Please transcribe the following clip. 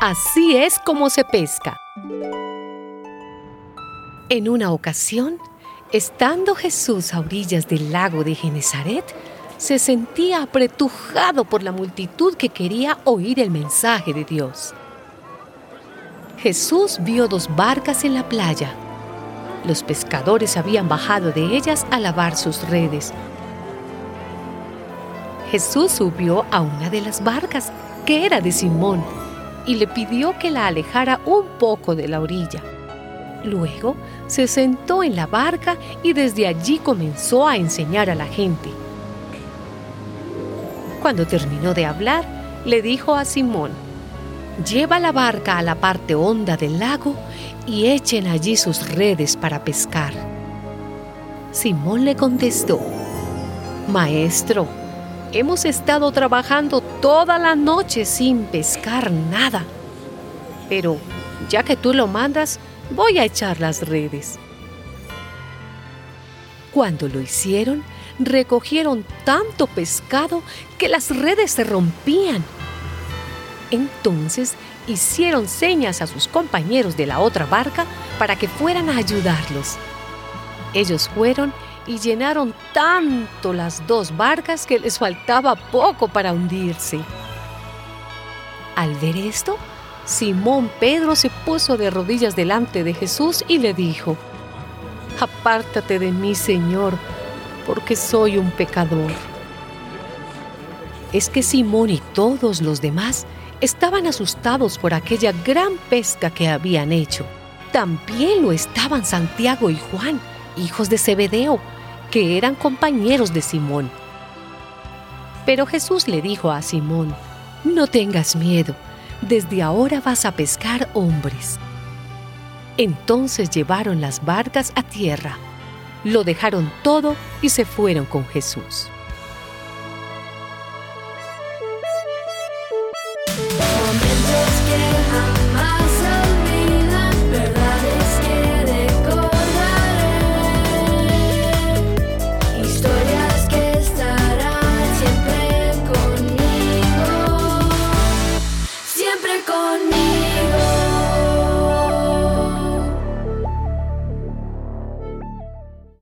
Así es como se pesca. En una ocasión, estando Jesús a orillas del lago de Genezaret, se sentía apretujado por la multitud que quería oír el mensaje de Dios. Jesús vio dos barcas en la playa los pescadores habían bajado de ellas a lavar sus redes. Jesús subió a una de las barcas, que era de Simón, y le pidió que la alejara un poco de la orilla. Luego se sentó en la barca y desde allí comenzó a enseñar a la gente. Cuando terminó de hablar, le dijo a Simón, Lleva la barca a la parte honda del lago y echen allí sus redes para pescar. Simón le contestó, Maestro, hemos estado trabajando toda la noche sin pescar nada, pero ya que tú lo mandas, voy a echar las redes. Cuando lo hicieron, recogieron tanto pescado que las redes se rompían. Entonces hicieron señas a sus compañeros de la otra barca para que fueran a ayudarlos. Ellos fueron y llenaron tanto las dos barcas que les faltaba poco para hundirse. Al ver esto, Simón Pedro se puso de rodillas delante de Jesús y le dijo, Apártate de mí, Señor, porque soy un pecador. Es que Simón y todos los demás estaban asustados por aquella gran pesca que habían hecho. También lo estaban Santiago y Juan, hijos de Zebedeo, que eran compañeros de Simón. Pero Jesús le dijo a Simón, no tengas miedo, desde ahora vas a pescar hombres. Entonces llevaron las barcas a tierra lo dejaron todo y se fueron con Jesús.